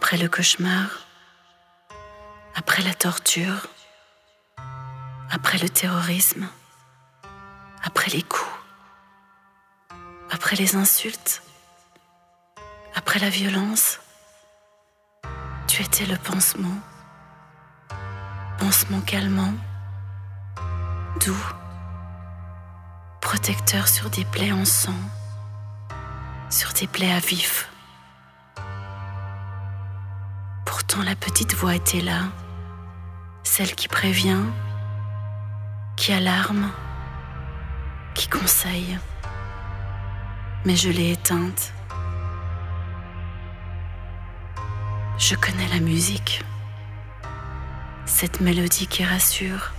Après le cauchemar, après la torture, après le terrorisme, après les coups, après les insultes, après la violence, tu étais le pansement, pansement calmant, doux, protecteur sur des plaies en sang, sur des plaies à vif. La petite voix était là, celle qui prévient, qui alarme, qui conseille. Mais je l'ai éteinte. Je connais la musique, cette mélodie qui rassure,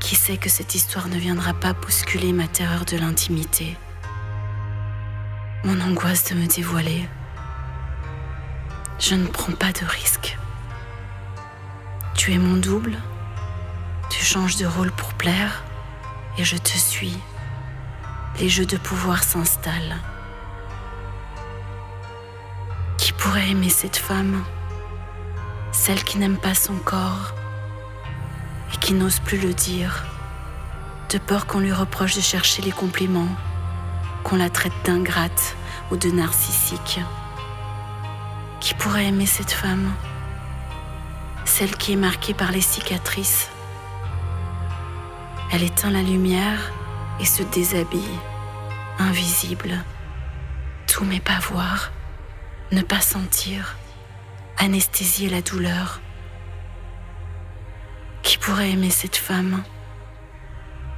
qui sait que cette histoire ne viendra pas bousculer ma terreur de l'intimité, mon angoisse de me dévoiler. Je ne prends pas de risques. Tu es mon double, tu changes de rôle pour plaire et je te suis. Les jeux de pouvoir s'installent. Qui pourrait aimer cette femme? Celle qui n'aime pas son corps et qui n'ose plus le dire, de peur qu'on lui reproche de chercher les compliments, qu'on la traite d'ingrate ou de narcissique. Qui pourrait aimer cette femme Celle qui est marquée par les cicatrices. Elle éteint la lumière et se déshabille, invisible. Tout mais pas voir, ne pas sentir, anesthésier la douleur. Qui pourrait aimer cette femme?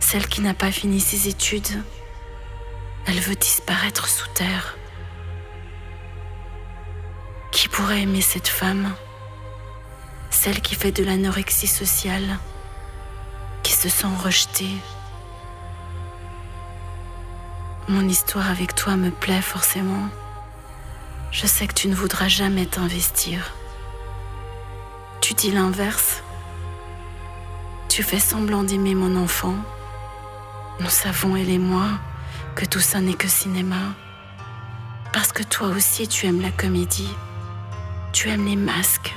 Celle qui n'a pas fini ses études. Elle veut disparaître sous terre. Qui pourrait aimer cette femme? Celle qui fait de l'anorexie sociale, qui se sent rejetée. Mon histoire avec toi me plaît forcément. Je sais que tu ne voudras jamais t'investir. Tu dis l'inverse. Tu fais semblant d'aimer mon enfant. Nous savons, elle et moi, que tout ça n'est que cinéma. Parce que toi aussi, tu aimes la comédie. Tu aimes les masques,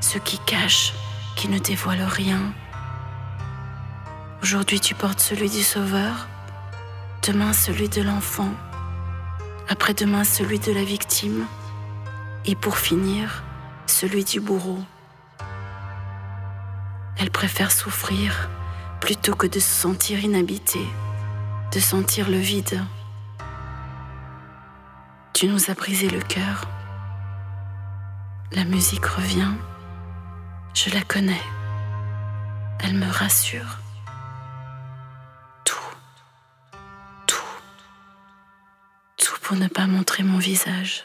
ceux qui cachent, qui ne dévoilent rien. Aujourd'hui, tu portes celui du Sauveur, demain celui de l'enfant, après-demain celui de la victime, et pour finir, celui du bourreau. Elle préfère souffrir plutôt que de se sentir inhabitée, de sentir le vide. Tu nous as brisé le cœur. La musique revient. Je la connais. Elle me rassure. Tout. Tout. Tout pour ne pas montrer mon visage.